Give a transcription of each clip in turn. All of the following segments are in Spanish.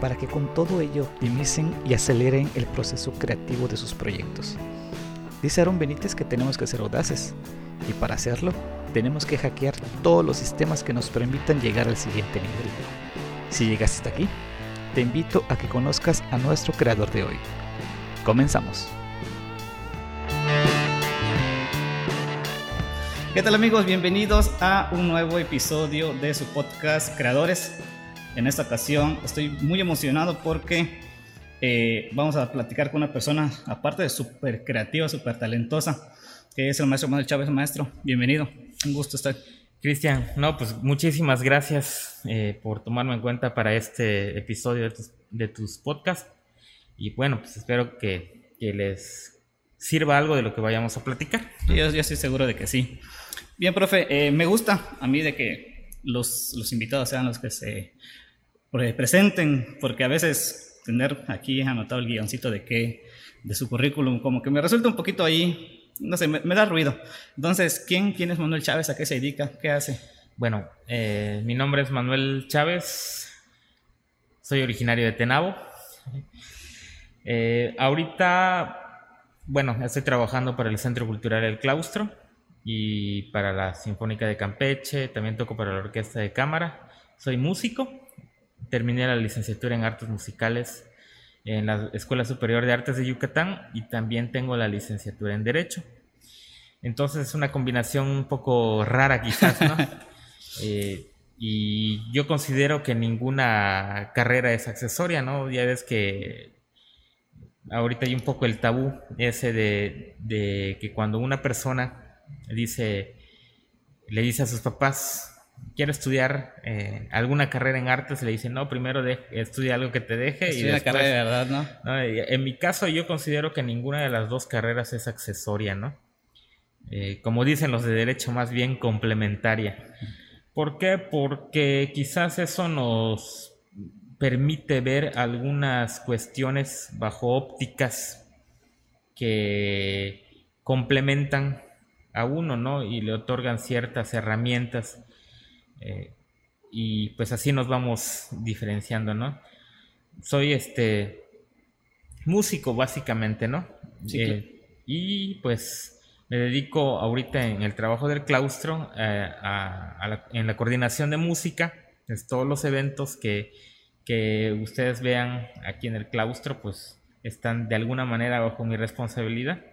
para que con todo ello optimicen y aceleren el proceso creativo de sus proyectos. Dice Aaron Benítez que tenemos que ser audaces y para hacerlo tenemos que hackear todos los sistemas que nos permitan llegar al siguiente nivel. Si llegaste hasta aquí, te invito a que conozcas a nuestro creador de hoy. Comenzamos. ¿Qué tal amigos? Bienvenidos a un nuevo episodio de su podcast Creadores. En esta ocasión estoy muy emocionado porque eh, vamos a platicar con una persona, aparte de súper creativa, súper talentosa, que es el maestro Manuel Chávez. Maestro, bienvenido. Un gusto estar. Cristian, no, pues muchísimas gracias eh, por tomarme en cuenta para este episodio de tus, de tus podcasts. Y bueno, pues espero que, que les sirva algo de lo que vayamos a platicar. Yo, yo estoy seguro de que sí. Bien, profe, eh, me gusta a mí de que los, los invitados sean los que se presenten, porque a veces tener aquí anotado el guioncito de qué, de su currículum, como que me resulta un poquito ahí, no sé, me, da ruido. Entonces, ¿quién, ¿quién es Manuel Chávez? ¿A qué se dedica? ¿Qué hace? Bueno, eh, mi nombre es Manuel Chávez, soy originario de Tenabo. Eh, ahorita, bueno, estoy trabajando para el Centro Cultural El Claustro y para la Sinfónica de Campeche, también toco para la Orquesta de Cámara. Soy músico, terminé la licenciatura en artes musicales en la Escuela Superior de Artes de Yucatán y también tengo la licenciatura en Derecho. Entonces es una combinación un poco rara quizás, ¿no? Eh, y yo considero que ninguna carrera es accesoria, ¿no? Ya ves que ahorita hay un poco el tabú ese de, de que cuando una persona dice, le dice a sus papás, quiero estudiar eh, alguna carrera en artes, le dicen, no, primero de, estudia algo que te deje. y una carrera de verdad, ¿no? En mi caso yo considero que ninguna de las dos carreras es accesoria, ¿no? Eh, como dicen los de derecho, más bien complementaria. ¿Por qué? Porque quizás eso nos permite ver algunas cuestiones bajo ópticas que complementan a uno, ¿no? Y le otorgan ciertas herramientas. Eh, y pues así nos vamos diferenciando, ¿no? Soy este músico básicamente, ¿no? Eh, y pues me dedico ahorita en el trabajo del claustro eh, en la coordinación de música, es todos los eventos que, que ustedes vean aquí en el claustro, pues están de alguna manera bajo mi responsabilidad.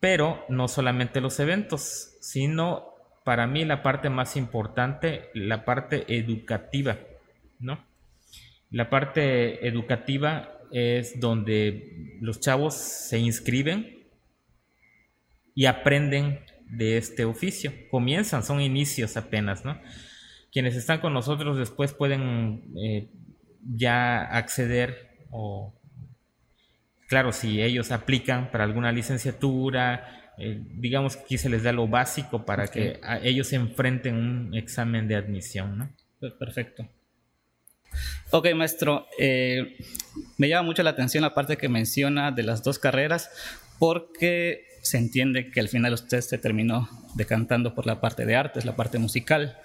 Pero no solamente los eventos, sino para mí la parte más importante, la parte educativa, ¿no? La parte educativa es donde los chavos se inscriben y aprenden de este oficio. Comienzan, son inicios apenas, ¿no? Quienes están con nosotros después pueden eh, ya acceder o claro, si ellos aplican para alguna licenciatura, eh, digamos que aquí se les da lo básico para que ellos se enfrenten un examen de admisión, ¿no? Perfecto. Ok, maestro, eh, me llama mucho la atención la parte que menciona de las dos carreras, porque se entiende que al final usted se terminó decantando por la parte de artes, la parte musical.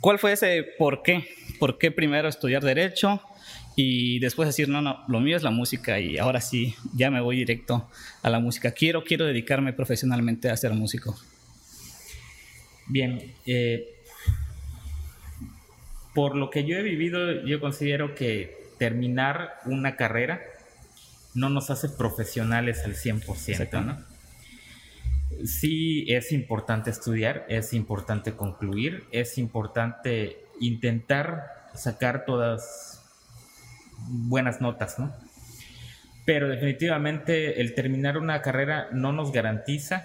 ¿Cuál fue ese por qué? ¿Por qué primero estudiar derecho y después decir, no, no, lo mío es la música y ahora sí, ya me voy directo a la música. Quiero, quiero dedicarme profesionalmente a ser músico. Bien, eh, por lo que yo he vivido, yo considero que terminar una carrera no nos hace profesionales al 100%, ¿no? Sí es importante estudiar, es importante concluir, es importante intentar sacar todas buenas notas, ¿no? Pero definitivamente el terminar una carrera no nos garantiza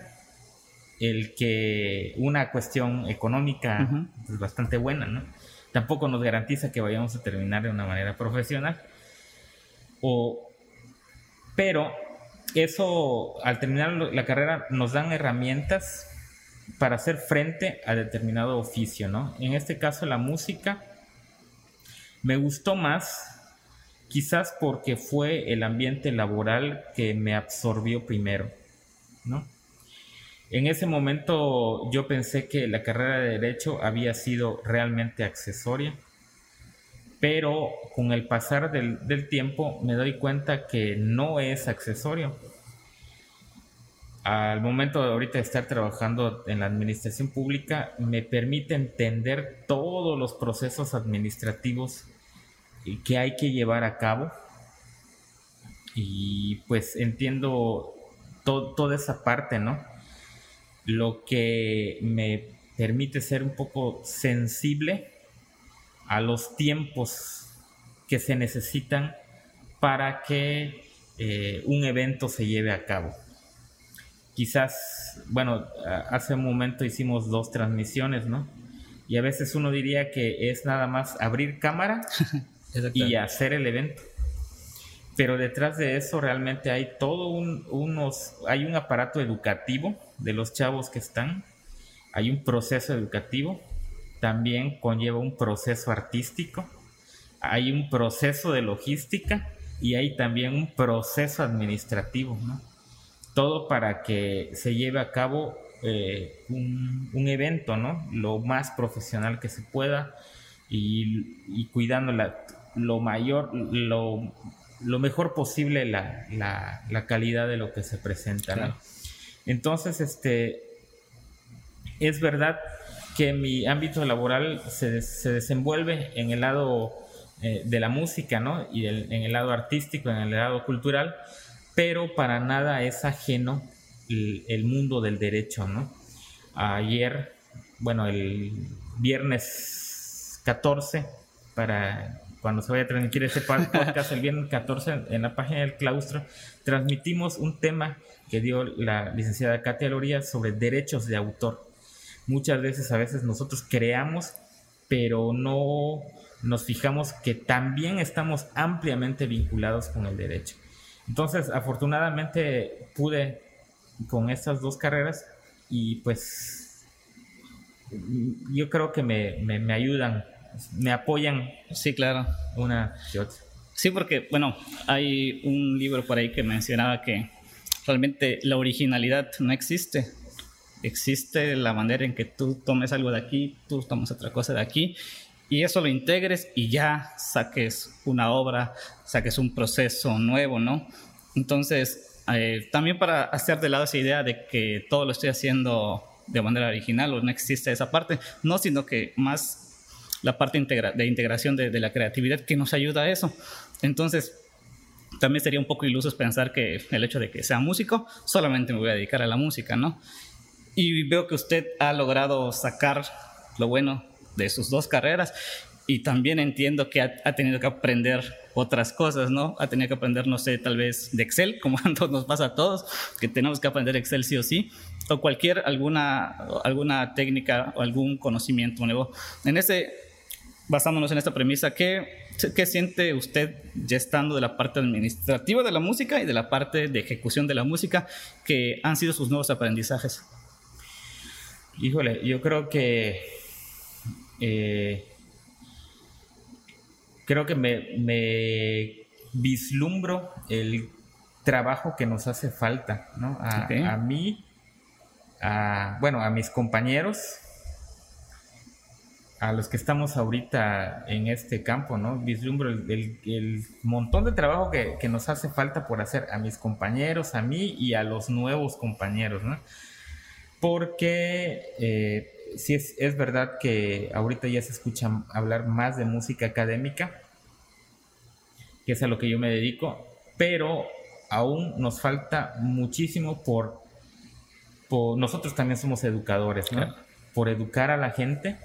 el que una cuestión económica es bastante buena, ¿no? Tampoco nos garantiza que vayamos a terminar de una manera profesional. O, pero eso, al terminar la carrera, nos dan herramientas para hacer frente a determinado oficio, ¿no? En este caso, la música me gustó más, quizás porque fue el ambiente laboral que me absorbió primero, ¿no? En ese momento yo pensé que la carrera de derecho había sido realmente accesoria, pero con el pasar del, tiempo me doy cuenta que no es accesorio. Al momento de ahorita estar trabajando en la administración pública, me permite entender todos los procesos administrativos que hay que llevar a cabo. Y pues entiendo toda esa parte, ¿no? Lo que me permite ser un poco sensible a los tiempos que se necesitan para que eh, un evento se lleve a cabo. Quizás, bueno, hace un momento hicimos dos transmisiones, ¿no? Y a veces uno diría que es nada más abrir cámara y hacer el evento. Pero detrás de eso realmente hay todo un, unos, hay un aparato educativo de los chavos que están, hay un proceso educativo, también conlleva un proceso artístico, hay un proceso de logística y hay también un proceso administrativo, ¿no? Todo para que se lleve a cabo eh, un, evento, ¿no? Lo más profesional que se pueda y, cuidando lo mayor, lo, mejor posible la, calidad de lo que se presenta, Entonces, este, es verdad que mi ámbito laboral se, desenvuelve en el lado eh, de la música, ¿no? Y en el lado artístico, en el lado cultural, pero para nada es ajeno el, mundo del derecho, ¿no? Ayer, bueno, el viernes 14, para cuando se vaya a transmitir ese podcast, el viernes 14, en la página del claustro, transmitimos un tema que dio la licenciada Katia Loría sobre derechos de autor muchas veces a veces nosotros creamos, pero no nos fijamos que también estamos ampliamente vinculados con el derecho. Entonces, afortunadamente pude con estas dos carreras y pues yo creo que me, me, ayudan, me apoyan. Sí, claro. Una Sí, porque, bueno, hay un libro por ahí que mencionaba que realmente la originalidad no existe existe la manera en que tú tomes algo de aquí, tú tomas otra cosa de aquí, y eso lo integres y ya saques una obra, saques un proceso nuevo, ¿no? Entonces, eh, también para hacer de lado esa idea de que todo lo estoy haciendo de manera original o no existe esa parte, no, sino que más la parte de integración de, de la creatividad que nos ayuda a eso. Entonces, también sería un poco iluso pensar que el hecho de que sea músico, solamente me voy a dedicar a la música, ¿no? Y veo que usted ha logrado sacar lo bueno de sus dos carreras y también entiendo que ha, tenido que aprender otras cosas, ¿no? Ha tenido que aprender, no sé, tal vez de Excel, como nos pasa a todos, que tenemos que aprender Excel sí o sí, o cualquier alguna, alguna técnica o algún conocimiento nuevo. En ese, basándonos en esta premisa, ¿qué, ¿qué siente usted ya estando de la parte administrativa de la música y de la parte de ejecución de la música que han sido sus nuevos aprendizajes? Híjole, yo creo que eh, creo que me, vislumbro el trabajo que nos hace falta, ¿no? A, mí, a, bueno, a mis compañeros, a los que estamos ahorita en este campo, ¿no? Vislumbro el, montón de trabajo que, que, nos hace falta por hacer a mis compañeros, a mí y a los nuevos compañeros, ¿no? porque eh, sí es, verdad que ahorita ya se escucha hablar más de música académica, que es a lo que yo me dedico, pero aún nos falta muchísimo por, nosotros también somos educadores, ¿no? Por educar a la gente,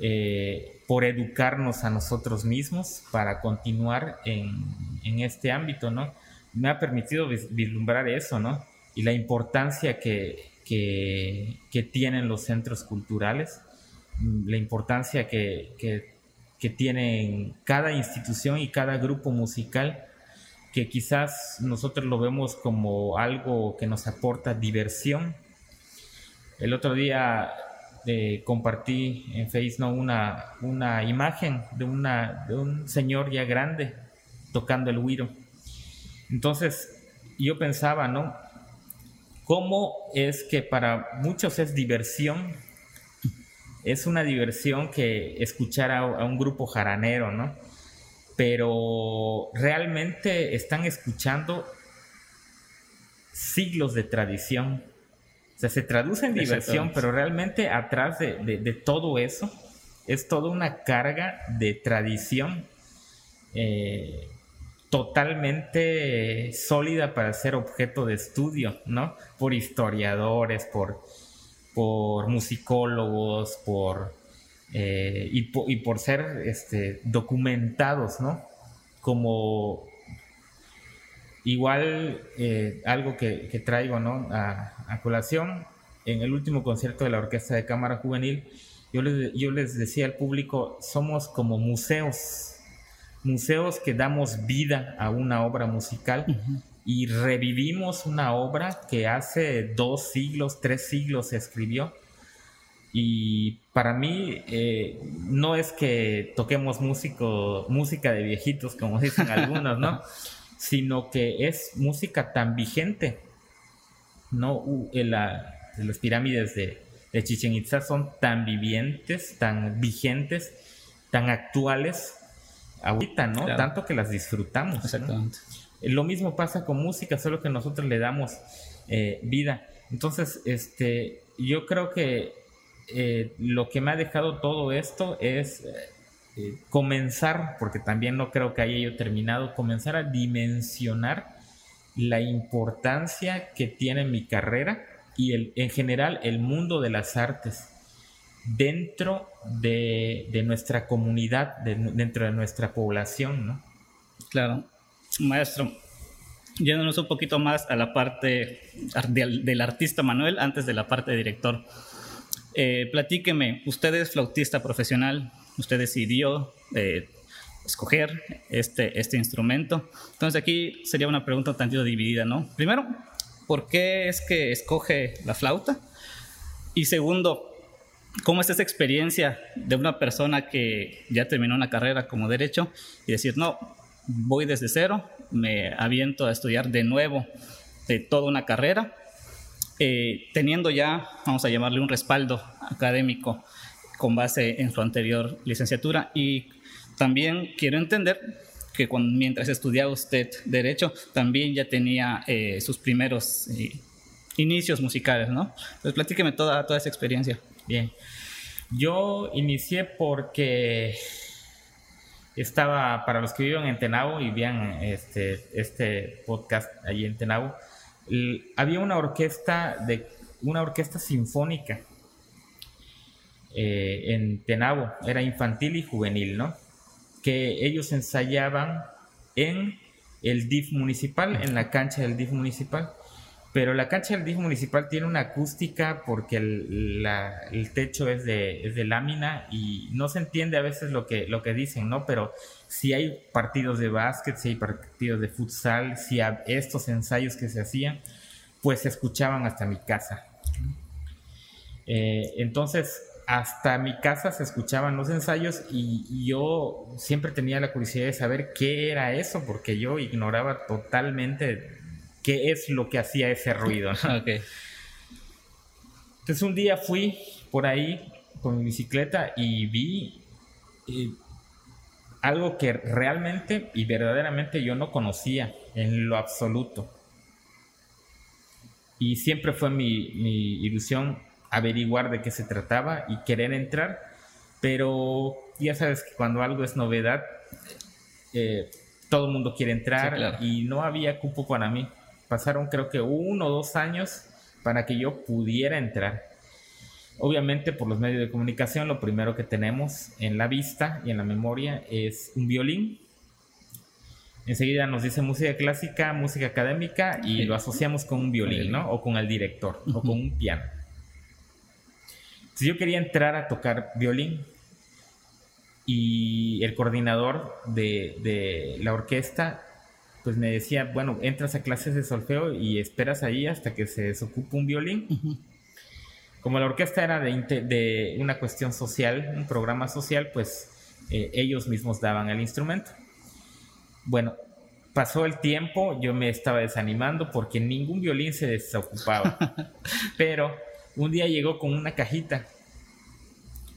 eh, por educarnos a nosotros mismos para continuar en, en, este ámbito, ¿no? Me ha permitido vislumbrar eso, ¿no? Y la importancia que, que, tienen los centros culturales, la importancia que, que, tienen cada institución y cada grupo musical, que quizás nosotros lo vemos como algo que nos aporta diversión. El otro día eh, compartí en Facebook una, una imagen de, una, de un señor ya grande tocando el huiro. Entonces yo pensaba, ¿no? ¿Cómo es que para muchos es diversión? Es una diversión que escuchar a, a un grupo jaranero, ¿no? pero realmente están escuchando siglos de tradición. O sea, se traduce en diversión, pero realmente atrás de, todo eso es toda una carga de tradición eh, totalmente sólida para ser objeto de estudio, ¿no? Por historiadores, por, por musicólogos, por eh, y, por ser este, documentados, ¿no? Como igual eh, algo que, traigo, ¿no? A, colación, en el último concierto de la Orquesta de Cámara Juvenil, yo les, yo les decía al público, somos como museos, museos que damos vida a una obra musical. Y revivimos una obra que hace dos siglos, tres siglos se escribió, y para mí eh, no es que toquemos músico, música de viejitos, como dicen algunos, ¿no? Sino que es música tan vigente, ¿no? las pirámides de, de Chichen Itza son tan vivientes, tan vigentes, tan actuales ahorita, ¿no? Tanto que las disfrutamos. Exactamente. Lo mismo pasa con música, solo que nosotros le damos eh, vida. Entonces, este, yo creo que eh, lo que me ha dejado todo esto es eh, comenzar, porque también no creo que haya yo terminado, comenzar a dimensionar la importancia que tiene mi carrera y el, en general el mundo de las artes dentro de, nuestra comunidad, dentro de nuestra población, ¿no? Claro. Maestro, yéndonos un poquito más a la parte del, del artista Manuel antes de la parte de director. Eh, platíqueme, usted es flautista profesional, usted decidió eh, escoger este, este instrumento. Entonces aquí sería una pregunta un tantito dividida, ¿no? Primero, ¿por qué es que escoge la flauta? Y segundo, ¿cómo es esa experiencia de una persona que ya terminó una carrera como derecho y decir, no, voy desde cero, me aviento a estudiar de nuevo de toda una carrera eh, teniendo ya, vamos a llamarle un respaldo académico con base en su anterior licenciatura y también quiero entender que mientras estudiaba usted derecho también ya tenía eh, sus primeros eh, inicios musicales, ¿no? Entonces platíqueme toda, toda esa experiencia. Bien, yo inicié porque estaba, para los que viven en Tenabo y vean este, este podcast allí en Tenabo, había una orquesta de una orquesta sinfónica eh, en Tenabo, era infantil y juvenil, ¿no? Que ellos ensayaban en el DIF municipal, en la cancha del DIF municipal. Pero la cancha del DIF municipal tiene una acústica porque el, techo es de, de, lámina y no se entiende a veces lo que, lo que dicen, ¿no? Pero si hay partidos de básquet, si hay partidos de futsal, si estos ensayos que se hacían, pues se escuchaban hasta mi casa. Eh, entonces, hasta mi casa se escuchaban los ensayos y, yo siempre tenía la curiosidad de saber qué era eso, porque yo ignoraba totalmente qué es lo que hacía ese ruido. Entonces un día fui por ahí con mi bicicleta y vi eh, algo que realmente y verdaderamente yo no conocía en lo absoluto. Y siempre fue mi, ilusión averiguar de qué se trataba y querer entrar, pero ya sabes que cuando algo es novedad, eh, todo el mundo quiere entrar y no había cupo para mí. Pasaron creo que uno o dos años para que yo pudiera entrar. Obviamente por los medios de comunicación lo primero que tenemos en la vista y en la memoria es un violín. Enseguida nos dice música clásica, música académica y lo asociamos con un violín, ¿no? O con el director, o con un piano. Si yo quería entrar a tocar violín y el coordinador de, de la orquesta pues me decía, bueno, entras a clases de solfeo y esperas ahí hasta que se desocupe un violín. Como la orquesta era de, de, una cuestión social, un programa social, pues eh, ellos mismos daban el instrumento. Bueno, pasó el tiempo, yo me estaba desanimando porque ningún violín se desocupaba. Pero un día llegó con una cajita,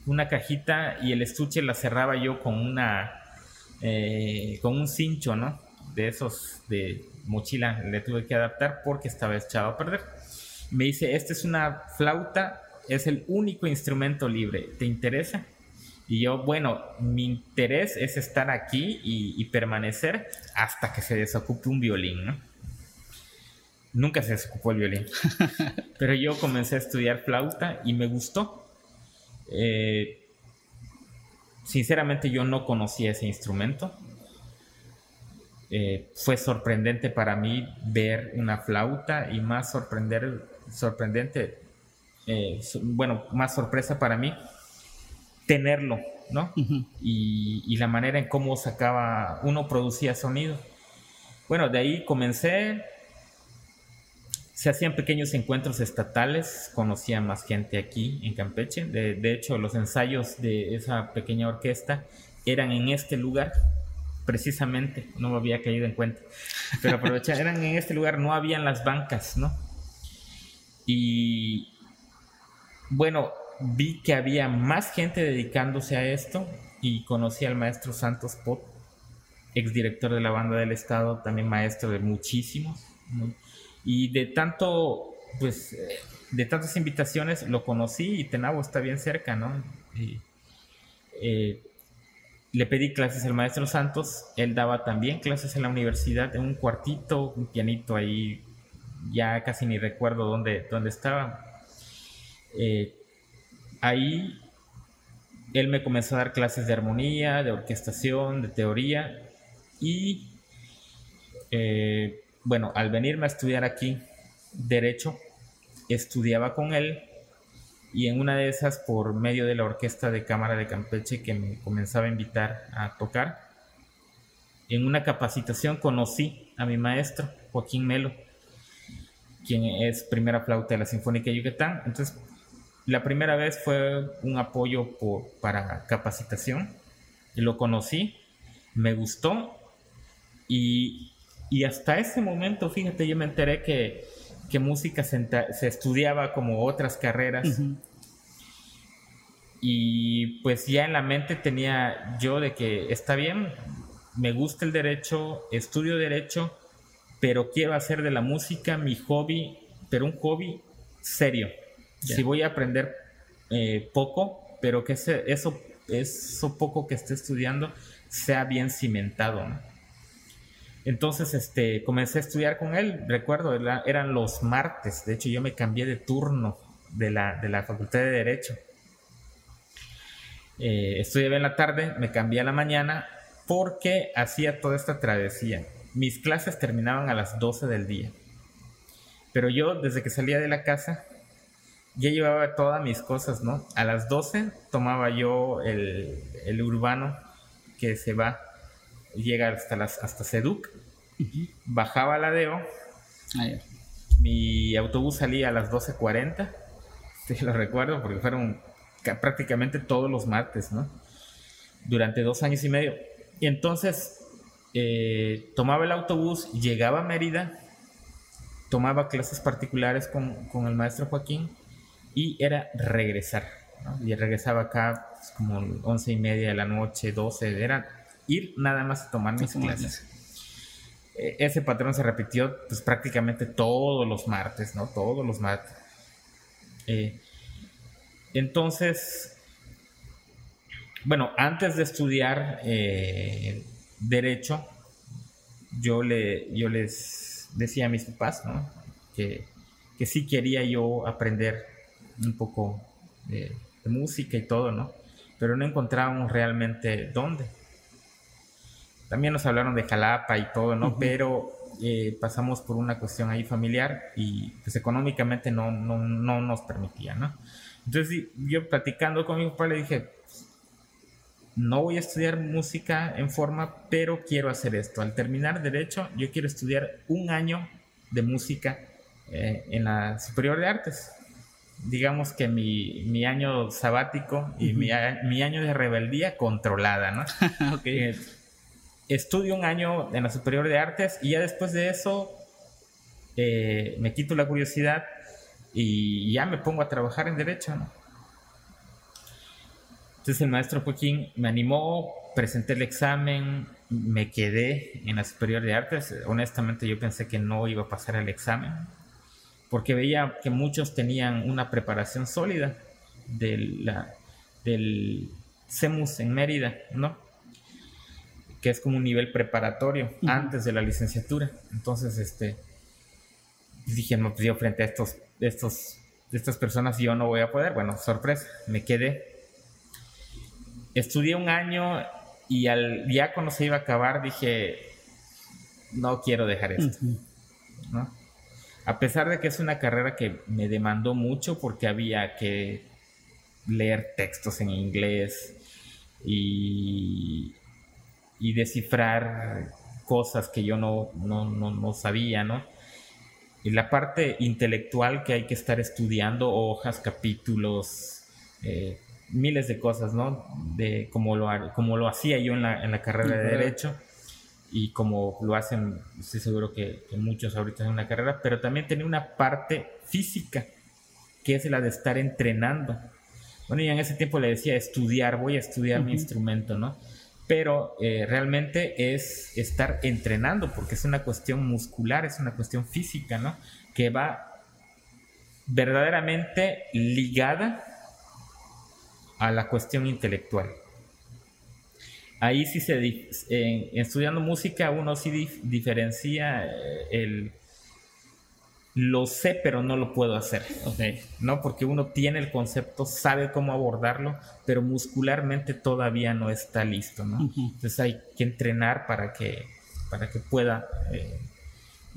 una cajita y el estuche la cerraba yo con una, eh, con un cincho, ¿no? De esos de mochila le tuve que adaptar porque estaba echado a perder. Me dice, esta es una flauta, es el único instrumento libre, ¿te interesa? Y yo, bueno, mi interés es estar aquí y, permanecer hasta que se desocupe un violín, ¿no? Nunca se desocupó el violín. Pero yo comencé a estudiar flauta y me gustó. Eh, sinceramente yo no conocía ese instrumento. Eh, fue sorprendente para mí ver una flauta y más sorprender, sorprendente, eh, bueno, más sorpresa para mí tenerlo, ¿no? y, la manera en cómo sacaba, uno producía sonido. Bueno, de ahí comencé, se hacían pequeños encuentros estatales, conocía más gente aquí en Campeche. De, hecho, los ensayos de esa pequeña orquesta eran en este lugar, precisamente, no me había caído en cuenta, pero aprovechar, eran en este lugar, no habían las bancas, ¿no? Y bueno, vi que había más gente dedicándose a esto y conocí al maestro Santos Pot, exdirector de la banda del Estado, también maestro de muchísimos. Y de tanto, pues, eh, de tantas invitaciones lo conocí y Tenabo está bien cerca, ¿no? Eh, le pedí clases al maestro Santos, él daba también clases en la universidad, en un cuartito, un pianito ahí, ya casi ni recuerdo dónde, dónde estaba. Eh, ahí él me comenzó a dar clases de armonía, de orquestación, de teoría y bueno, al venirme a estudiar aquí derecho, estudiaba con él y en una de esas por medio de la orquesta de cámara de Campeche que me comenzaba a invitar a tocar, en una capacitación conocí a mi maestro Joaquín Melo, quien es primera flauta de la Sinfónica de Yucatán. Entonces la primera vez fue un apoyo para capacitación y lo conocí, me gustó y, hasta ese momento, fíjate, yo me enteré que, música se, estudiaba como otras carreras. Y pues ya en la mente tenía yo de que está bien, me gusta el derecho, estudio derecho, pero quiero hacer de la música mi hobby, pero un hobby serio. Si voy a aprender eh, poco, pero que ese, eso, eso poco que esté estudiando sea bien cimentado. Entonces, este, comencé a estudiar con él, recuerdo, eran los martes, de hecho yo me cambié de turno de la, de la Facultad de Derecho. Eh, estudiaba en la tarde, me cambié a la mañana porque hacía toda esta travesía. Mis clases terminaban a las 12 del día. Pero yo, desde que salía de la casa, ya llevaba todas mis cosas, ¿no? A las 12 tomaba yo el, urbano que se va, llega hasta, las, hasta Seduc, bajaba la Deo, ah, mi autobús salía a las 12.40, te lo recuerdo porque fueron prácticamente todos los martes, ¿no? Durante dos años y medio. Y entonces eh, tomaba el autobús, llegaba a Mérida, tomaba clases particulares con, con el maestro Joaquín y era regresar. Y regresaba acá pues, como once y media de la noche, 12, era ir nada más a tomar mis clases. E, ese patrón se repitió pues prácticamente todos los martes, ¿no? Todos los martes. Eh, entonces, bueno, antes de estudiar eh, derecho, yo, le, yo les decía a mis papás, ¿no? Que, que sí quería yo aprender un poco de, música y todo, ¿no? Pero no encontrábamos realmente dónde. También nos hablaron de Jalapa y todo, ¿no? Pero eh, pasamos por una cuestión ahí familiar y pues económicamente no, no, no nos permitía, ¿no? Entonces yo platicando con mi papá le dije, no voy a estudiar música en forma, pero quiero hacer esto. Al terminar derecho, yo quiero estudiar un año de música eh, en la Superior de Artes. Digamos que mi, año sabático y mi, año de rebeldía controlada, ¿no? Eh, estudio un año en la Superior de Artes y ya después de eso eh, me quito la curiosidad y ya me pongo a trabajar en Derecho. Entonces el maestro Joaquín me animó, presenté el examen, me quedé en la Superior de Artes. Honestamente yo pensé que no iba a pasar el examen, porque veía que muchos tenían una preparación sólida la, del CEMUS en Mérida, ¿no? Que es como un nivel preparatorio antes de la licenciatura. Entonces, este, dije, no, pues yo frente a estos, estos, estas personas yo no voy a poder. Bueno, sorpresa, me quedé estudié un año y al, ya cuando se iba a acabar dije, no quiero dejar esto. A pesar de que es una carrera que me demandó mucho porque había que leer textos en inglés y, y descifrar cosas que yo no, no, sabía, ¿no? Y la parte intelectual que hay que estar estudiando, hojas, capítulos, eh, miles de cosas, ¿no? De como lo, como lo hacía yo en la, en la carrera de Derecho y como lo hacen, estoy seguro que, muchos ahorita en la carrera, pero también tenía una parte física, que es la de estar entrenando. Bueno, y en ese tiempo le decía estudiar, voy a estudiar mi instrumento, ¿no? Pero eh, realmente es estar entrenando, porque es una cuestión muscular, es una cuestión física, ¿no? Que va verdaderamente ligada a la cuestión intelectual. Ahí sí se, estudiando música uno sí diferencia eh, el, lo sé pero no lo puedo hacer, ¿no? Porque uno tiene el concepto, sabe cómo abordarlo, pero muscularmente todavía no está listo, ¿no? Entonces hay que entrenar para que, para que pueda... Eh,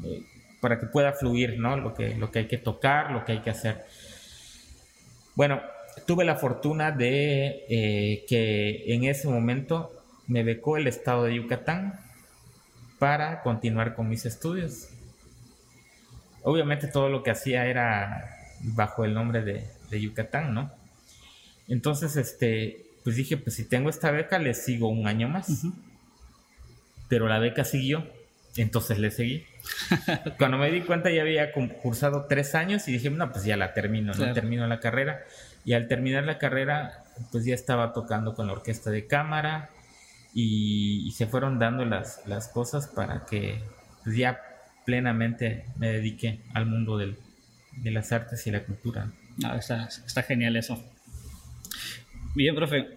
eh, para que pueda fluir, ¿no? Lo que, lo que hay que tocar, lo que hay que hacer. Bueno, tuve la fortuna de eh, que en ese momento me becó el estado de Yucatán para continuar con mis estudios. Obviamente todo lo que hacía era bajo el nombre de, Yucatán, ¿no? Entonces, este, pues dije, pues si tengo esta beca, le sigo un año más. Pero la beca siguió, entonces le seguí. Cuando me di cuenta ya había cursado tres años y dije, no, pues ya la termino, ¿no? Termino la carrera. Y al terminar la carrera, pues ya estaba tocando con la orquesta de cámara y, se fueron dando las, las cosas para que pues ya plenamente me dedique al mundo del, de las artes y la cultura. Ah, está, está genial eso. Bien, profe.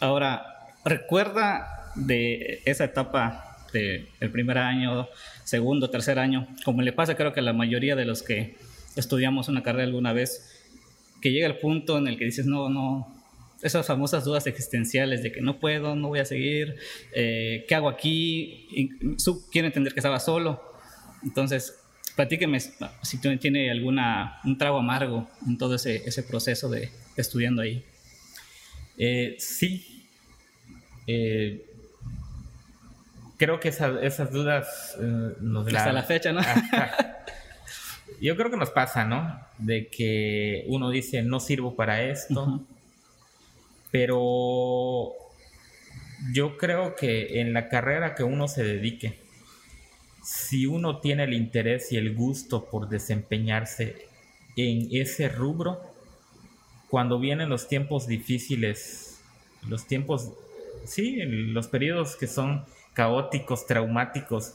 Ahora, ¿recuerda de esa etapa del primer año, segundo, tercer año? Como le pasa creo que a la mayoría de los que estudiamos una carrera alguna vez, que llega el punto en el que dices, no, no, esas famosas dudas existenciales de que no puedo, no voy a seguir, eh, ¿qué hago aquí? quiero entender que estaba solo. Entonces, platíqueme si tiene alguna, un trago amargo en todo ese, ese proceso de, estudiando ahí. Eh, sí. Eh, creo que esas dudas nos Hasta la fecha, ¿no? yo creo que nos pasa, ¿no? De que uno dice, no sirvo para esto, pero yo creo que en la carrera que uno se dedique, si uno tiene el interés y el gusto por desempeñarse en ese rubro, cuando vienen los tiempos difíciles, los tiempos, sí, los periodos que son caóticos, traumáticos,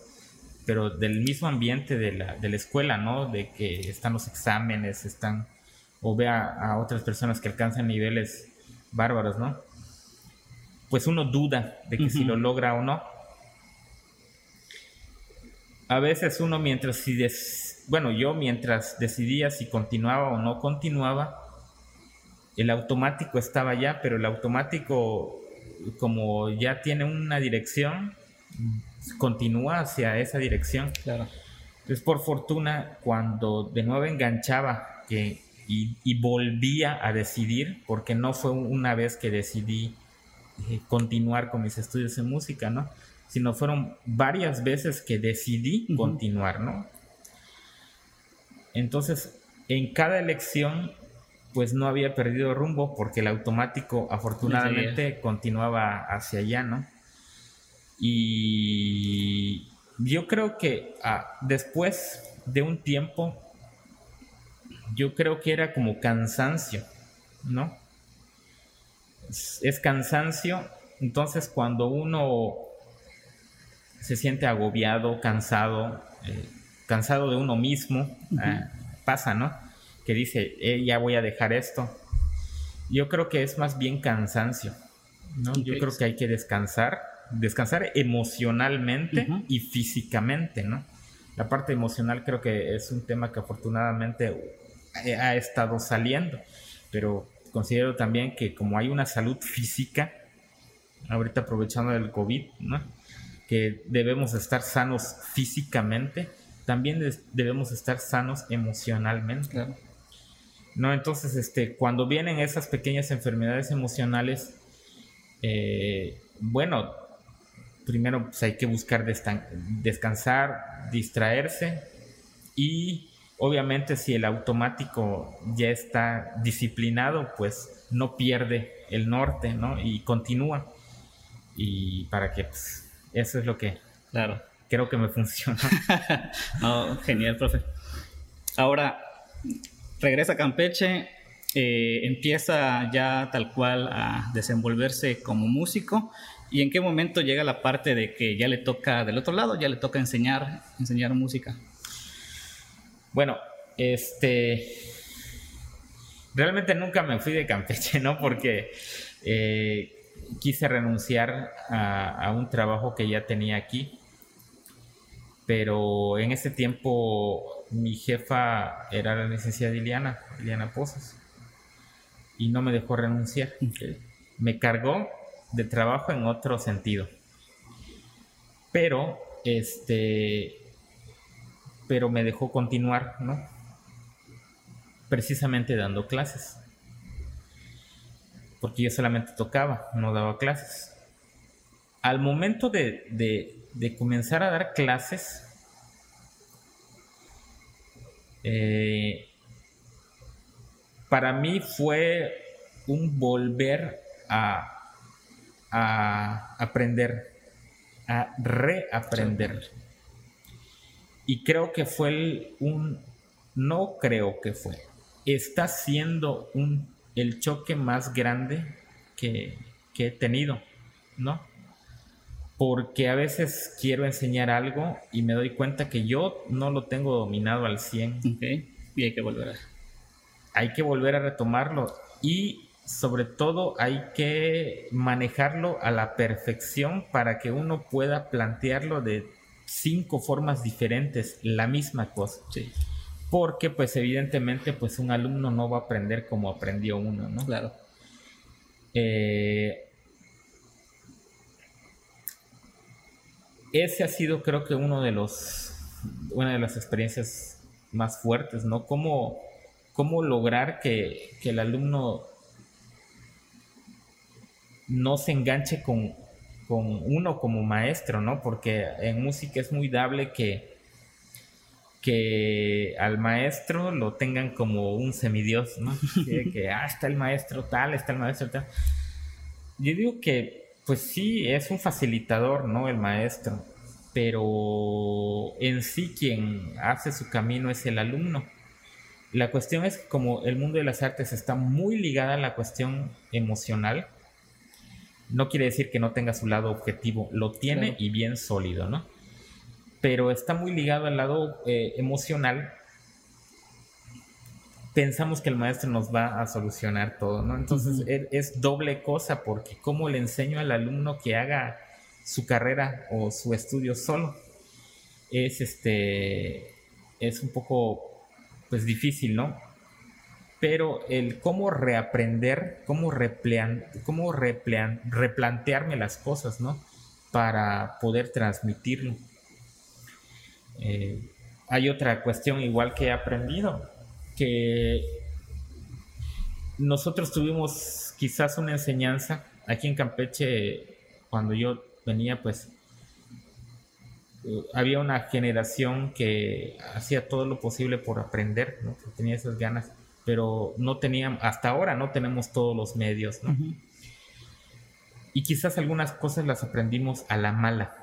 pero del mismo ambiente de la, de la escuela, ¿no? De que están los exámenes, están, o vea a, otras personas que alcanzan niveles bárbaros, ¿no? Pues uno duda de que si lo logra o no. A veces uno mientras si bueno, yo mientras decidía si continuaba o no continuaba, el automático estaba ya, pero el automático como ya tiene una dirección, continúa hacia esa dirección. Claro. Entonces, por fortuna, cuando de nuevo enganchaba y, volvía a decidir, porque no fue una vez que decidí eh, continuar con mis estudios en música, ¿no? Sino fueron varias veces que decidí continuar, ¿no? Entonces, en cada elección, pues no había perdido rumbo porque el automático afortunadamente continuaba hacia allá, ¿no? Y yo creo que ah, después de un tiempo, yo creo que era como cansancio, ¿no? Es, cansancio, entonces cuando uno se siente agobiado, cansado, eh, cansado de uno mismo, ah, pasa, ¿no? Que dice, eh, ya voy a dejar esto. Yo creo que es más bien cansancio, ¿no? Yo creo que hay que descansar descansar emocionalmente y físicamente, ¿no? La parte emocional creo que es un tema que afortunadamente ha estado saliendo, pero considero también que como hay una salud física, ahorita aprovechando el COVID, ¿no? Que debemos estar sanos físicamente, también debemos estar sanos emocionalmente. ¿no? Entonces, este, cuando vienen esas pequeñas enfermedades emocionales, eh, bueno, primero pues, hay que buscar descansar, distraerse y obviamente si el automático ya está disciplinado, pues no pierde el norte, ¿no? Y continúa. Y para que pues, eso es lo que claro. creo que me funciona. genial, profe. Ahora, regresa a Campeche, eh, empieza ya tal cual a desenvolverse como músico ¿Y en qué momento llega la parte de que ya le toca del otro lado, ya le toca enseñar, enseñar música? Bueno, este, realmente nunca me fui de Campeche, ¿no? Porque eh, quise renunciar a, un trabajo que ya tenía aquí, pero en ese tiempo mi jefa era la licenciada Liliana, Liliana Pozos, y no me dejó renunciar. Me cargó de trabajo en otro sentido. Pero, este, pero me dejó continuar, ¿no? Precisamente dando clases. Porque yo solamente tocaba, no daba clases. Al momento de, comenzar a dar clases, eh, para mí fue un volver a aprender, a reaprender. Y creo que fue un, no creo que fue, está siendo un, el choque más grande que, he tenido, ¿no? Porque a veces quiero enseñar algo y me doy cuenta que yo no lo tengo dominado al 100. Y hay que volver a... Hay que volver a retomarlo. Y sobre todo hay que manejarlo a la perfección para que uno pueda plantearlo de cinco formas diferentes, la misma cosa. Sí. Porque pues evidentemente pues un alumno no va a aprender como aprendió uno, ¿no? Claro. Eh, ese ha sido creo que uno de los, una de las experiencias más fuertes, ¿no? Cómo, cómo lograr que, que el alumno no se enganche con, uno como maestro, ¿no? Porque en música es muy dable que, que al maestro lo tengan como un semidios, ¿no? que, ah, está el maestro tal, está el maestro tal. Yo digo que, pues sí, es un facilitador, ¿no? El maestro, pero en sí quien hace su camino es el alumno. La cuestión es que como el mundo de las artes está muy ligada a la cuestión emocional, no quiere decir que no tenga su lado objetivo, lo tiene y bien sólido, ¿no? Pero está muy ligado al lado eh, emocional. Pensamos que el maestro nos va a solucionar todo, ¿no? Entonces es, doble cosa porque cómo le enseño al alumno que haga su carrera o su estudio solo es este es un poco pues difícil, ¿no? pero el cómo reaprender, cómo, replean, cómo replantearme las cosas, ¿no? Para poder transmitirlo. Eh, hay otra cuestión igual que he aprendido, que nosotros tuvimos quizás una enseñanza aquí en Campeche, cuando yo venía, pues eh, había una generación que hacía todo lo posible por aprender, ¿no? que tenía esas ganas, pero no teníamos, hasta ahora no tenemos todos los medios, ¿no? Y quizás algunas cosas las aprendimos a la mala.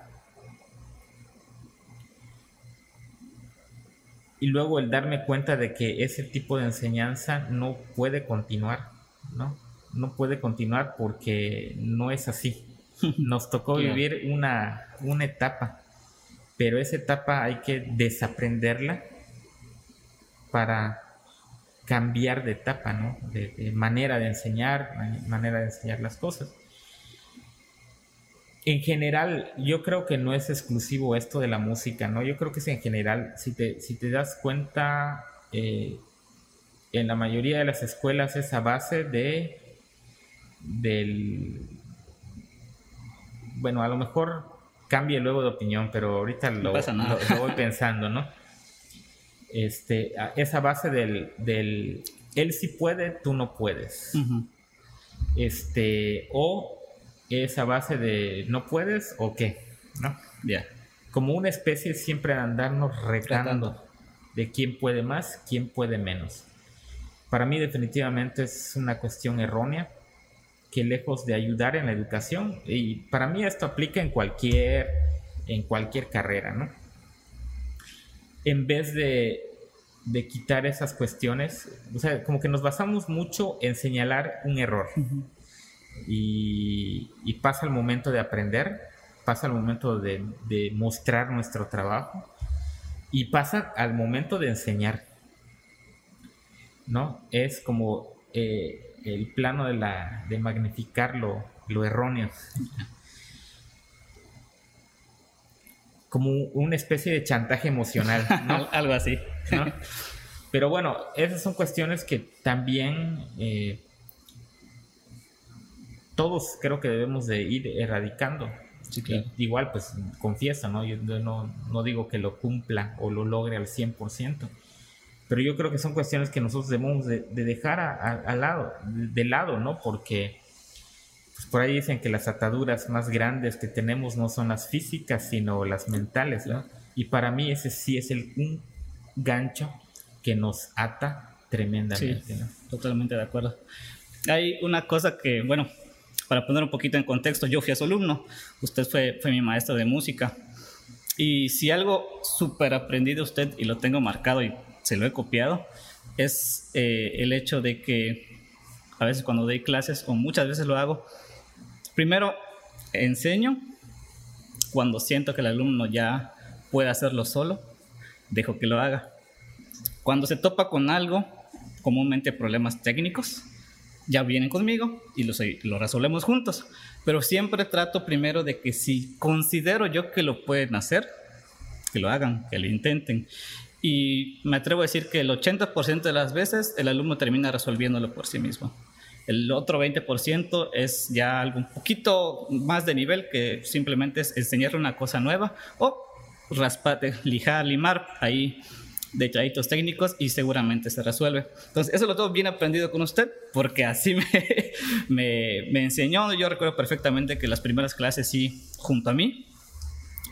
Y luego el darme cuenta de que ese tipo de enseñanza no puede continuar, ¿no? No puede continuar porque no es así. Nos tocó vivir una, una etapa pero esa etapa hay que desaprenderla para cambiar de etapa, ¿no? De, manera de enseñar, manera de enseñar las cosas. En general, yo creo que no es exclusivo esto de la música, ¿no? Yo creo que es en general, si te, si te das cuenta, eh, en la mayoría de las escuelas esa base de del bueno, a lo mejor cambie luego de opinión, pero ahorita lo, voy pensando, ¿no? Este, esa base del, del, él sí puede, tú no puedes. Este, o esa base de no puedes o qué, ¿no? Ya. Como una especie siempre andarnos retando de quién puede más, quién puede menos. Para mí definitivamente es una cuestión errónea que lejos de ayudar en la educación, y para mí esto aplica en cualquier, en cualquier carrera, ¿no? En vez de, de quitar esas cuestiones, o sea, como que nos basamos mucho en señalar un error. Y, y, pasa el momento de aprender, pasa el momento de, de mostrar nuestro trabajo y pasa al momento de enseñar. ¿No? Es como eh, el plano de, la, de magnificar lo, erróneo. Como una especie de chantaje emocional, Algo así. Pero bueno, esas son cuestiones que también eh, todos creo que debemos de ir erradicando. Igual, pues confieso, ¿no? Yo no, no digo que lo cumpla o lo logre al 100%, pero yo creo que son cuestiones que nosotros debemos de, dejar al lado, de, lado, ¿no? Porque pues, por ahí dicen que las ataduras más grandes que tenemos no son las físicas, sino las mentales, ¿no? Y para mí ese sí es el, un gancho que nos ata tremendamente, ¿no? Totalmente de acuerdo. Hay una cosa que, bueno, para poner un poquito en contexto, yo fui a su alumno, usted fue, fue mi maestro de música. Y si algo súper aprendido usted, y lo tengo marcado y se lo he copiado, es eh, el hecho de que a veces cuando doy clases, o muchas veces lo hago, primero enseño, cuando siento que el alumno ya puede hacerlo solo, dejo que lo haga. Cuando se topa con algo, comúnmente problemas técnicos, ya vienen conmigo y lo, lo resolvemos juntos. Pero siempre trato primero de que si considero yo que lo pueden hacer, que lo hagan, que lo intenten. Y me atrevo a decir que el 80% de las veces el alumno termina resolviéndolo por sí mismo. El otro 20% es ya algo un poquito más de nivel que simplemente es enseñarle una cosa nueva o raspate, lijar, limar ahí detallitos técnicos y seguramente se resuelve. Entonces, eso lo tengo bien aprendido con usted porque así me, me, me enseñó. Yo recuerdo perfectamente que las primeras clases sí, junto a mí,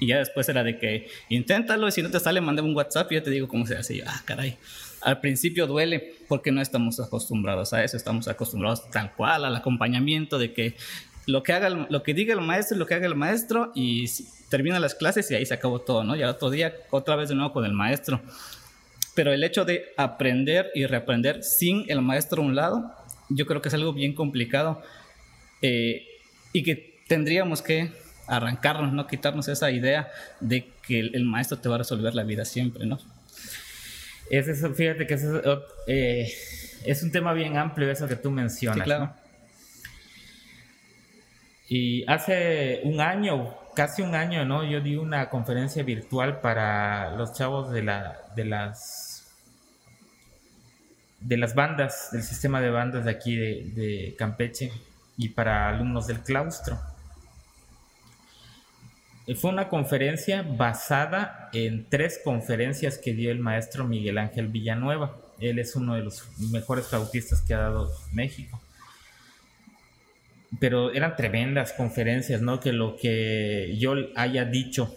y ya después era de que inténtalo y si no te sale, manda un WhatsApp y ya te digo cómo se hace. Y ah, caray. Al principio duele porque no estamos acostumbrados a eso, estamos acostumbrados tal cual al acompañamiento de que lo que haga lo que diga el maestro, lo que haga el maestro y termina las clases y ahí se acabó todo, ¿no? Y al otro día otra vez de nuevo con el maestro. Pero el hecho de aprender y reaprender sin el maestro a un lado, yo creo que es algo bien complicado eh, y que tendríamos que arrancarnos, no quitarnos esa idea de que el, maestro te va a resolver la vida siempre, ¿no? Es eso, fíjate que eh, es un tema bien amplio eso que tú mencionas. claro. Y hace un año, casi un año, ¿no? Yo di una conferencia virtual para los chavos de, la, de las de las bandas, del sistema de bandas de aquí de Campeche y para alumnos del claustro. Fue una conferencia basada en tres conferencias que dio el maestro Miguel Ángel Villanueva. Él es uno de los mejores flautistas que ha dado México. pero eran tremendas conferencias, ¿no? Que lo que yo haya dicho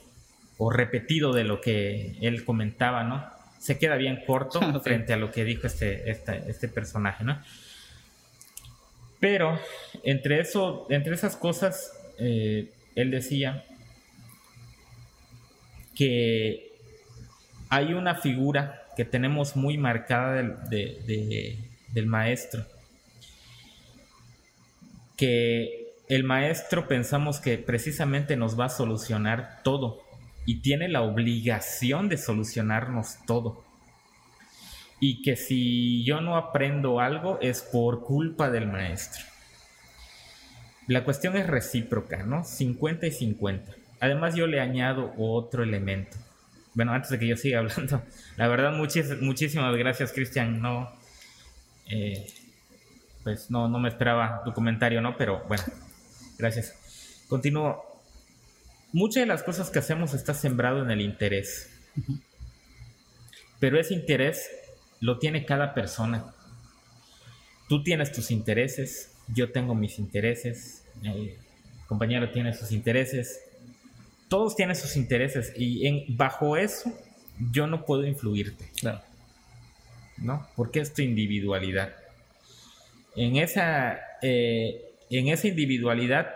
o repetido de lo que él comentaba, ¿no? Se queda bien corto frente a lo que dijo este, este, personaje, ¿no? Pero entre, eso, entre esas cosas, eh, él decía que hay una figura que tenemos muy marcada del maestro, que el maestro pensamos que precisamente nos va a solucionar todo y tiene la obligación de solucionarnos todo. Y que si yo no aprendo algo es por culpa del maestro. La cuestión es recíproca, ¿no? 50 y 50. Además yo le añado otro elemento. Bueno, antes de que yo siga hablando, la verdad muchísimas gracias Cristian. No, eh, pues no, no me esperaba tu comentario, ¿no? Pero bueno, gracias. Continúo. Muchas de las cosas que hacemos está sembrado en el interés. Pero ese interés lo tiene cada persona. Tú tienes tus intereses, yo tengo mis intereses, el compañero tiene sus intereses, todos tienen sus intereses y en, bajo eso yo no puedo influirte. ¿No? Porque es tu individualidad. En esa, eh, en esa individualidad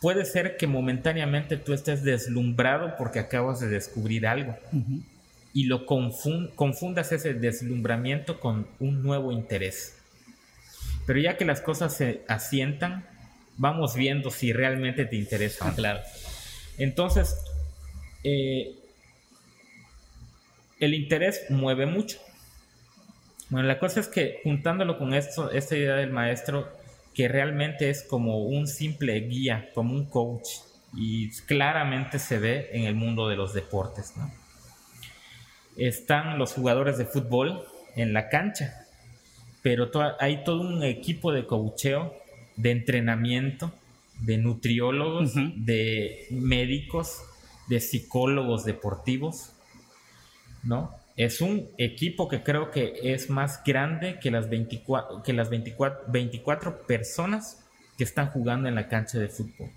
puede ser que momentáneamente tú estés deslumbrado porque acabas de descubrir algo y lo confundas ese deslumbramiento con un nuevo interés. Pero ya que las cosas se asientan, vamos viendo si realmente te interesa. claro. Entonces, eh, el interés mueve mucho. Bueno, la cosa es que juntándolo con esto, esta idea del maestro, que realmente es como un simple guía, como un coach, y claramente se ve en el mundo de los deportes. Están los jugadores de fútbol en la cancha, pero hay todo un equipo de coacheo, de entrenamiento, de nutriólogos, de médicos, de psicólogos deportivos, ¿no? Es un equipo que creo que es más grande que las 24, que las 24, personas que están jugando en la cancha de fútbol.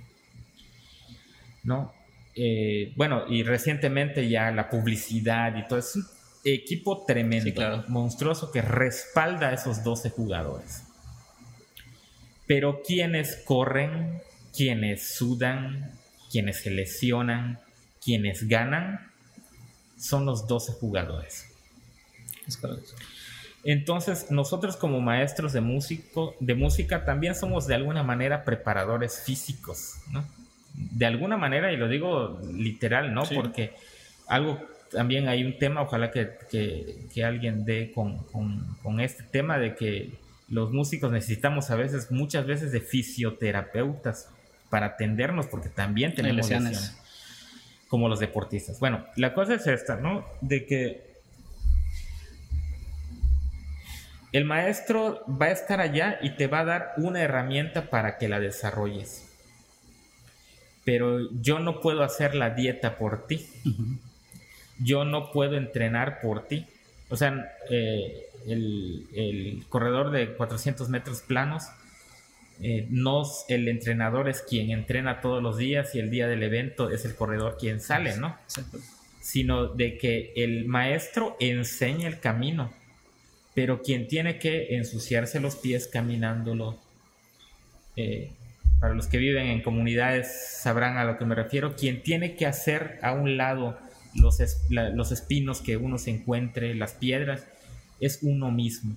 ¿No? Eh, bueno, y recientemente ya la publicidad y todo, es un equipo tremendo, monstruoso que respalda a esos 12 jugadores. Pero quienes corren, quienes sudan, quienes se lesionan, quienes ganan, son los 12 jugadores. Entonces, nosotros como maestros de, músico, de música también somos de alguna manera preparadores físicos, ¿no? De alguna manera, y lo digo literal, ¿no? Porque algo, también hay un tema, ojalá que, alguien dé con, con, este tema de que los músicos necesitamos a veces, muchas veces de fisioterapeutas para atendernos, porque también tenemos lesiones como los deportistas. Bueno, la cosa es esta, ¿no? De que el maestro va a estar allá y te va a dar una herramienta para que la desarrolles. Pero yo no puedo hacer la dieta por ti. Yo no puedo entrenar por ti. O sea, eh, el, el corredor de 400 metros planos eh, no el entrenador es quien entrena todos los días y el día del evento es el corredor quien sale, ¿no? Sino de que el maestro enseña el camino, pero quien tiene que ensuciarse los pies caminándolo, eh, para los que viven en comunidades sabrán a lo que me refiero, quien tiene que hacer a un lado los, los espinos que uno se encuentre, las piedras, es uno mismo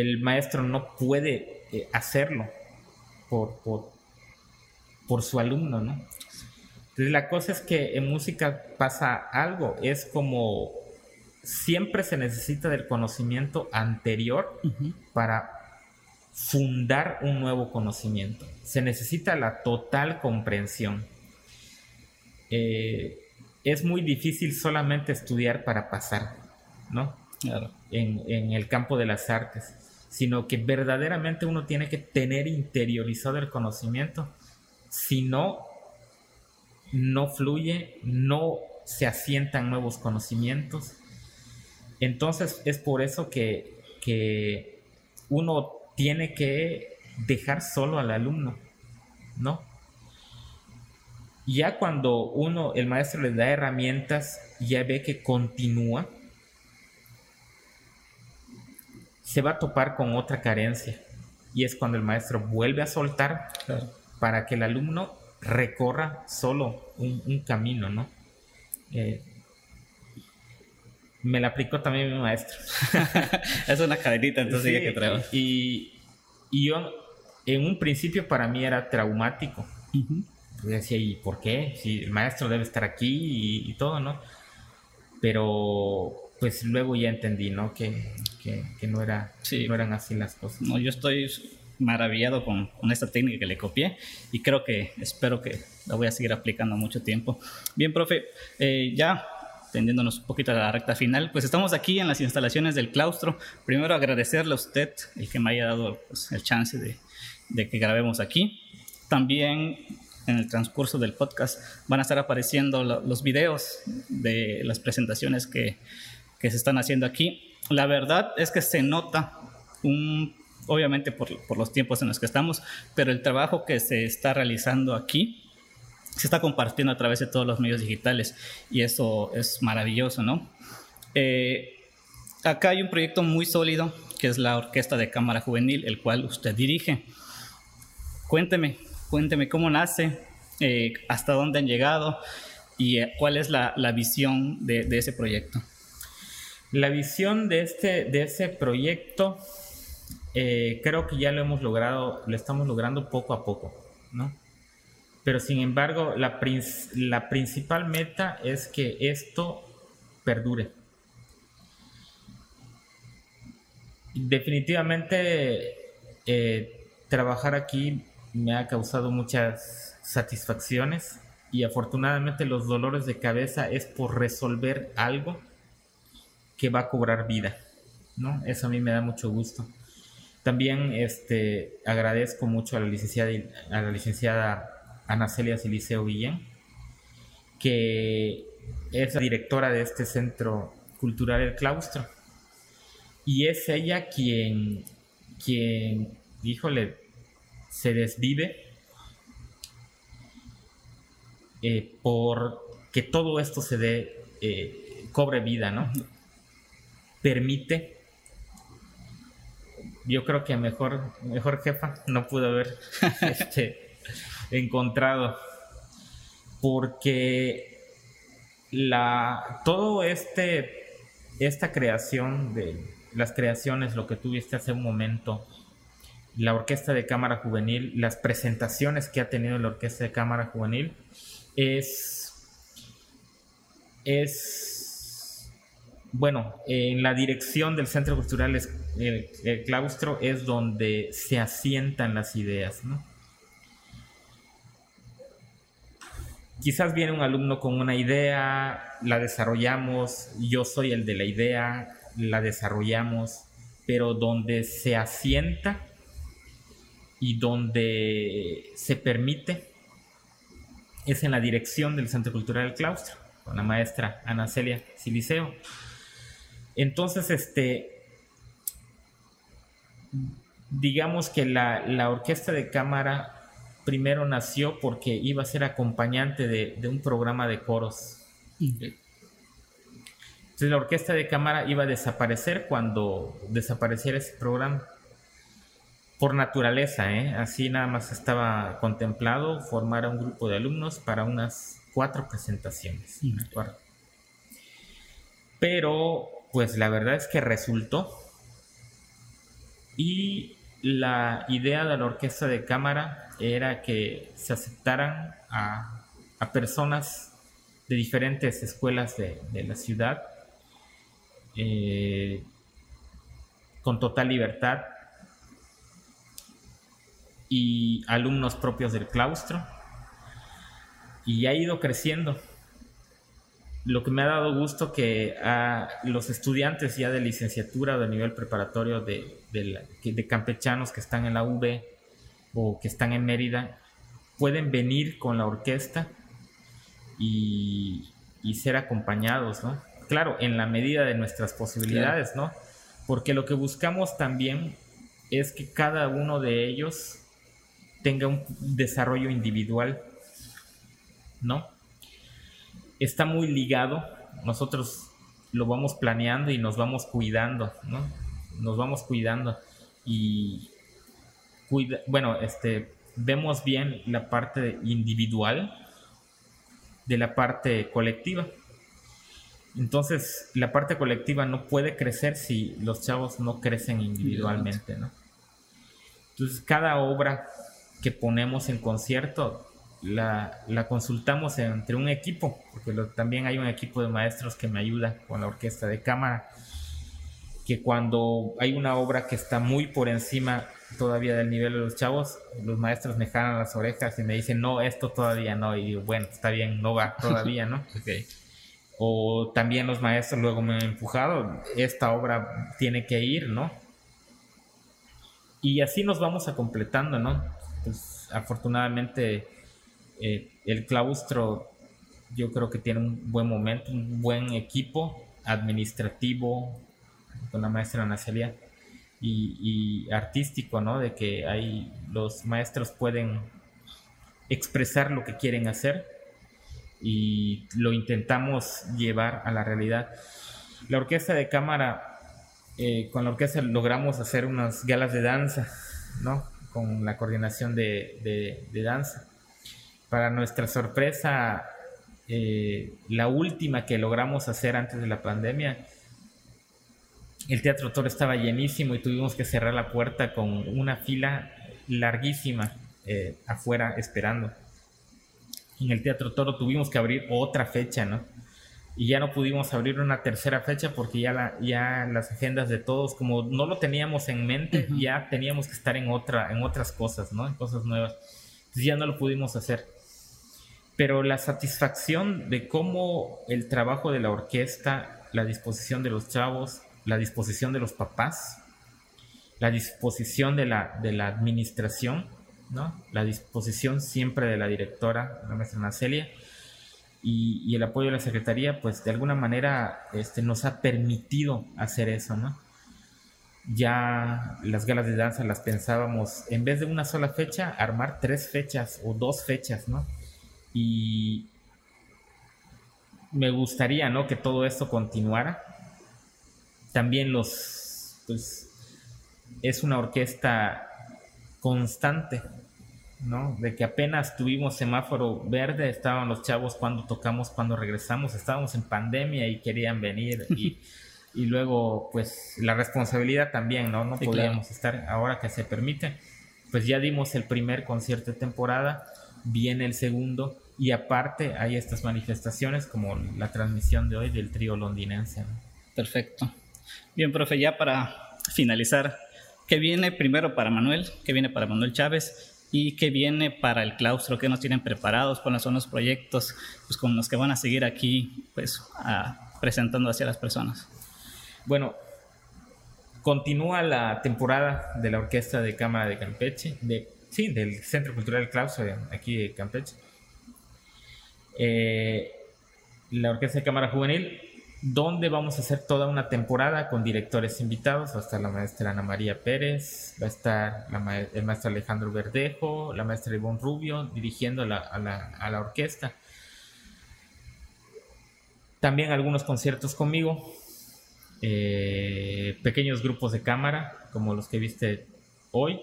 el maestro no puede eh, hacerlo por, por, su alumno, ¿no? Entonces la cosa es que en música pasa algo, es como siempre se necesita del conocimiento anterior para fundar un nuevo conocimiento. Se necesita la total comprensión. Eh, es muy difícil solamente estudiar para pasar, ¿no? En, en, el campo de las artes sino que verdaderamente uno tiene que tener interiorizado el conocimiento. Si no, no fluye, no se asientan nuevos conocimientos. Entonces es por eso que, uno tiene que dejar solo al alumno, ¿no? Ya cuando uno, el maestro le da herramientas, ya ve que continúa, se va a topar con otra carencia. Y es cuando el maestro vuelve a soltar para que el alumno recorra solo un, camino, ¿no? Eh, me la aplicó también mi maestro. es una cadenita, entonces que traigo. Y, yo, en un principio para mí era traumático. Yo decía, ¿y por qué? Si el maestro debe estar aquí y, todo, ¿no? Pero pues luego ya entendí, ¿no? Que, no, era, no eran así las cosas. No, yo estoy maravillado con, con, esta técnica que le copié y creo que espero que la voy a seguir aplicando mucho tiempo. Bien, profe, eh, ya tendiéndonos un poquito a la recta final, pues estamos aquí en las instalaciones del claustro. Primero agradecerle a usted el que me haya dado pues, el chance de, de, que grabemos aquí. También en el transcurso del podcast van a estar apareciendo los videos de las presentaciones que, que, se están haciendo aquí. La verdad es que se nota un, obviamente por, por los tiempos en los que estamos, pero el trabajo que se está realizando aquí se está compartiendo a través de todos los medios digitales y eso es maravilloso, ¿no? Eh, acá hay un proyecto muy sólido que es la Orquesta de Cámara Juvenil, el cual usted dirige. Cuénteme, cuénteme cómo nace, eh, hasta dónde han llegado y eh, cuál es la, visión de, ese proyecto. La visión de, este, de ese proyecto creo que ya lo hemos logrado, lo estamos logrando poco a poco, ¿no? Pero sin embargo, la, la principal meta es que esto perdure. Definitivamente, eh, trabajar aquí me ha causado muchas satisfacciones y afortunadamente los dolores de cabeza es por resolver algo que va a cobrar vida, ¿no? Eso a mí me da mucho gusto. También este, agradezco mucho a la licenciada, a la licenciada Ana Celia Siliceo Guillén, que es la directora de este centro cultural El Claustro. Y es ella quien, quien, híjole, se desvive eh, por que todo esto se dé, eh, cobre vida, ¿no? Permite yo creo que mejor, mejor jefa no pudo haber este, encontrado. Porque la, todo este, esta creación de las creaciones, lo que tuviste hace un momento, la Orquesta de Cámara Juvenil, las presentaciones que ha tenido la Orquesta de Cámara Juvenil, es, es bueno, en la dirección del Centro Cultural el, Claustro es donde se asientan las ideas, ¿no? quizás viene un alumno con una idea, la desarrollamos, yo soy el de la idea, la desarrollamos, pero donde se asienta y donde se permite es en la dirección del Centro Cultural del Claustro, con la maestra Ana Celia Siliceo. Entonces, este, digamos que la, la orquesta de cámara primero nació porque iba a ser acompañante de, un programa de coros. Entonces la orquesta de cámara iba a desaparecer cuando desapareciera ese programa. Por naturaleza, ¿eh? así nada más estaba contemplado formar un grupo de alumnos para unas cuatro presentaciones. Pero, pues la verdad es que resultó. Y la idea de la orquesta de cámara era que se aceptaran a, personas de diferentes escuelas de, la ciudad eh, con total libertad y alumnos propios del claustro y ha ido creciendo lo que me ha dado gusto que a los estudiantes ya de licenciatura de nivel preparatorio de, de campechanos que están en la UB o que están en Mérida pueden venir con la orquesta y, ser acompañados, ¿no? Claro, en la medida de nuestras posibilidades, ¿no? Porque lo que buscamos también es que cada uno de ellos tenga un desarrollo individual, ¿no? Está muy ligado, nosotros lo vamos planeando y nos vamos cuidando, ¿no? Nos vamos cuidando y cuida, bueno, este, vemos bien la parte individual de la parte colectiva. Entonces, la parte colectiva no puede crecer si los chavos no crecen individualmente, ¿no? Entonces, cada obra que ponemos en concierto la, consultamos entre un equipo, porque también hay un equipo de maestros que me ayuda con la orquesta de cámara, que cuando hay una obra que está muy por encima todavía del nivel de los chavos, los maestros me jalan las orejas y me dicen, no, esto todavía no, y digo, bueno, está bien, no va todavía, ¿no? O también los maestros luego me han empujado, esta obra tiene que ir, ¿no? Y así nos vamos a completando, ¿no? Pues afortunadamente eh, el claustro yo creo que tiene un buen momento, un buen equipo administrativo con la maestra Nacelia y, artístico, ¿no? De que ahí los maestros pueden expresar lo que quieren hacer y lo intentamos llevar a la realidad. La orquesta de cámara, eh, con la orquesta logramos hacer unas galas de danza, ¿no? Con la coordinación de, danza. Para nuestra sorpresa, eh, la última que logramos hacer antes de la pandemia el Teatro Toro estaba llenísimo y tuvimos que cerrar la puerta con una fila larguísima eh, afuera esperando. En el Teatro Toro tuvimos que abrir otra fecha, ¿no? Y ya no pudimos abrir una tercera fecha porque ya, la, ya las agendas de todos, como no lo teníamos en mente, ya teníamos que estar en, otra, en otras cosas, ¿no? En cosas nuevas. Entonces ya no lo pudimos hacer. Pero la satisfacción de cómo el trabajo de la orquesta, la disposición de los chavos, la disposición de los papás, la disposición de la, de la administración, ¿no? la disposición siempre de la directora, la maestra Nacelia, y, el apoyo de la secretaría, pues de alguna manera este, nos ha permitido hacer eso, ¿no? Ya las galas de danza las pensábamos, en vez de una sola fecha, armar tres fechas o dos fechas, ¿no? Y me gustaría, ¿no? Que todo esto continuara, también los, pues, es una orquesta constante, ¿no? De que apenas tuvimos semáforo verde, estaban los chavos cuando tocamos, cuando regresamos, estábamos en pandemia y querían venir y, y luego, pues, la responsabilidad también, ¿no? No podíamos estar ahora que se permite. Pues ya dimos el primer concierto de temporada, viene el segundo y aparte hay estas manifestaciones como la transmisión de hoy del trío londinense. Perfecto. Bien, profe, ya para finalizar, ¿qué viene primero para Manuel? ¿Qué viene para Manuel Chávez? ¿Y qué viene para el claustro? ¿Qué nos tienen preparados? ¿Cuáles son los proyectos pues, con los que van a seguir aquí pues, presentando hacia las personas? Bueno, continúa la temporada de la Orquesta de Cámara de Campeche, de, sí, del Centro Cultural Claustro aquí de Campeche. Eh, la Orquesta de Cámara Juvenil donde vamos a hacer toda una temporada con directores invitados. Va a estar la maestra Ana María Pérez, va a estar el maestro Alejandro Verdejo, la maestra Ivonne Rubio dirigiendo a, la, orquesta. También algunos conciertos conmigo, eh, pequeños grupos de cámara, como los que viste hoy.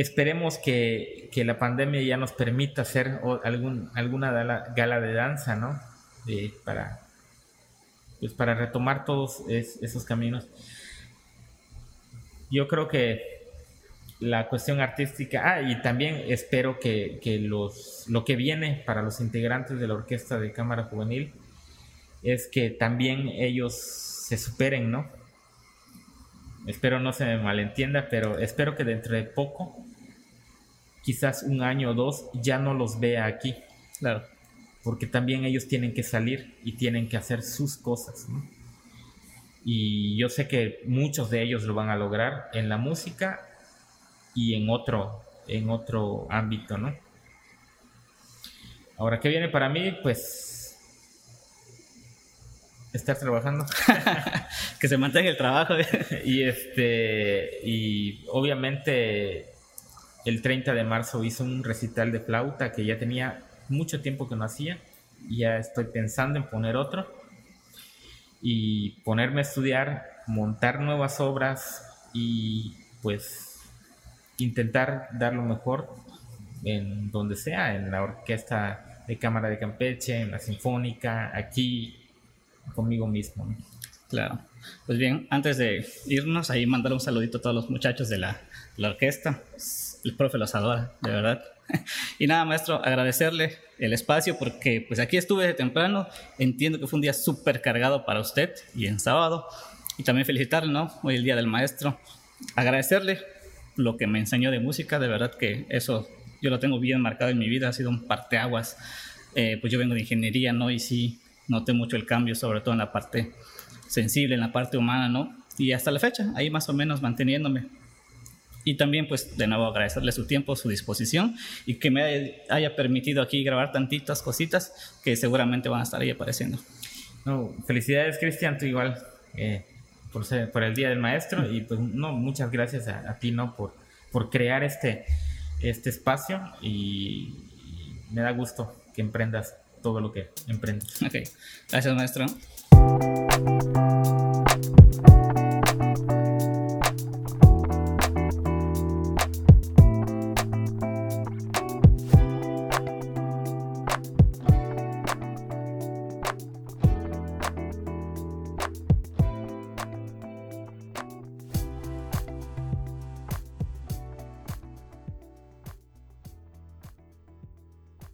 Esperemos que, la pandemia ya nos permita hacer algún, alguna gala, de danza, ¿no? para, pues para retomar todos esos caminos. Yo creo que la cuestión artística, ah, y también espero que, los, lo que viene para los integrantes de la Orquesta de Cámara Juvenil es que también ellos se superen, ¿no? Espero no se me malentienda, pero espero que dentro de poco quizás un año o dos ya no los vea aquí. Claro. Porque también ellos tienen que salir y tienen que hacer sus cosas. Y yo sé que muchos de ellos lo van a lograr en la música y en otro, en otro ámbito, ¿no? Ahora, ¿qué viene para mí? Pues estar trabajando. que se mantenga el trabajo. y este y obviamente el 30 de marzo hice un recital de flauta que ya tenía mucho tiempo que no hacía. Y ya estoy pensando en poner otro y ponerme a estudiar, montar nuevas obras y pues intentar dar lo mejor en donde sea, en la orquesta de Cámara de Campeche, en la Sinfónica, aquí conmigo mismo. Claro. Pues bien, antes de irnos, ahí mandar un saludito a todos los muchachos de la, la orquesta. El profe los adora, de verdad. Y nada, maestro, agradecerle el espacio porque pues aquí estuve de temprano. Entiendo que fue un día súper cargado para usted y en sábado. Y también felicitarle, ¿no? Hoy el día del maestro. Agradecerle lo que me enseñó de música, de verdad que eso yo lo tengo bien marcado en mi vida, ha sido un parteaguas. Eh, pues yo vengo de ingeniería, ¿no? Y sí noté mucho el cambio, sobre todo en la parte sensible, en la parte humana, ¿no? Y hasta la fecha, ahí más o menos manteniéndome. Y también, pues, de nuevo agradecerle su tiempo, su disposición y que me haya permitido aquí grabar tantitas cositas que seguramente van a estar ahí apareciendo. No, felicidades, Cristian, tú igual eh, por, ser, por el Día del Maestro y pues, no, muchas gracias a, ti, ¿no? Por, por crear este, este espacio y, me da gusto que emprendas todo lo que emprendes. Ok, gracias, maestro.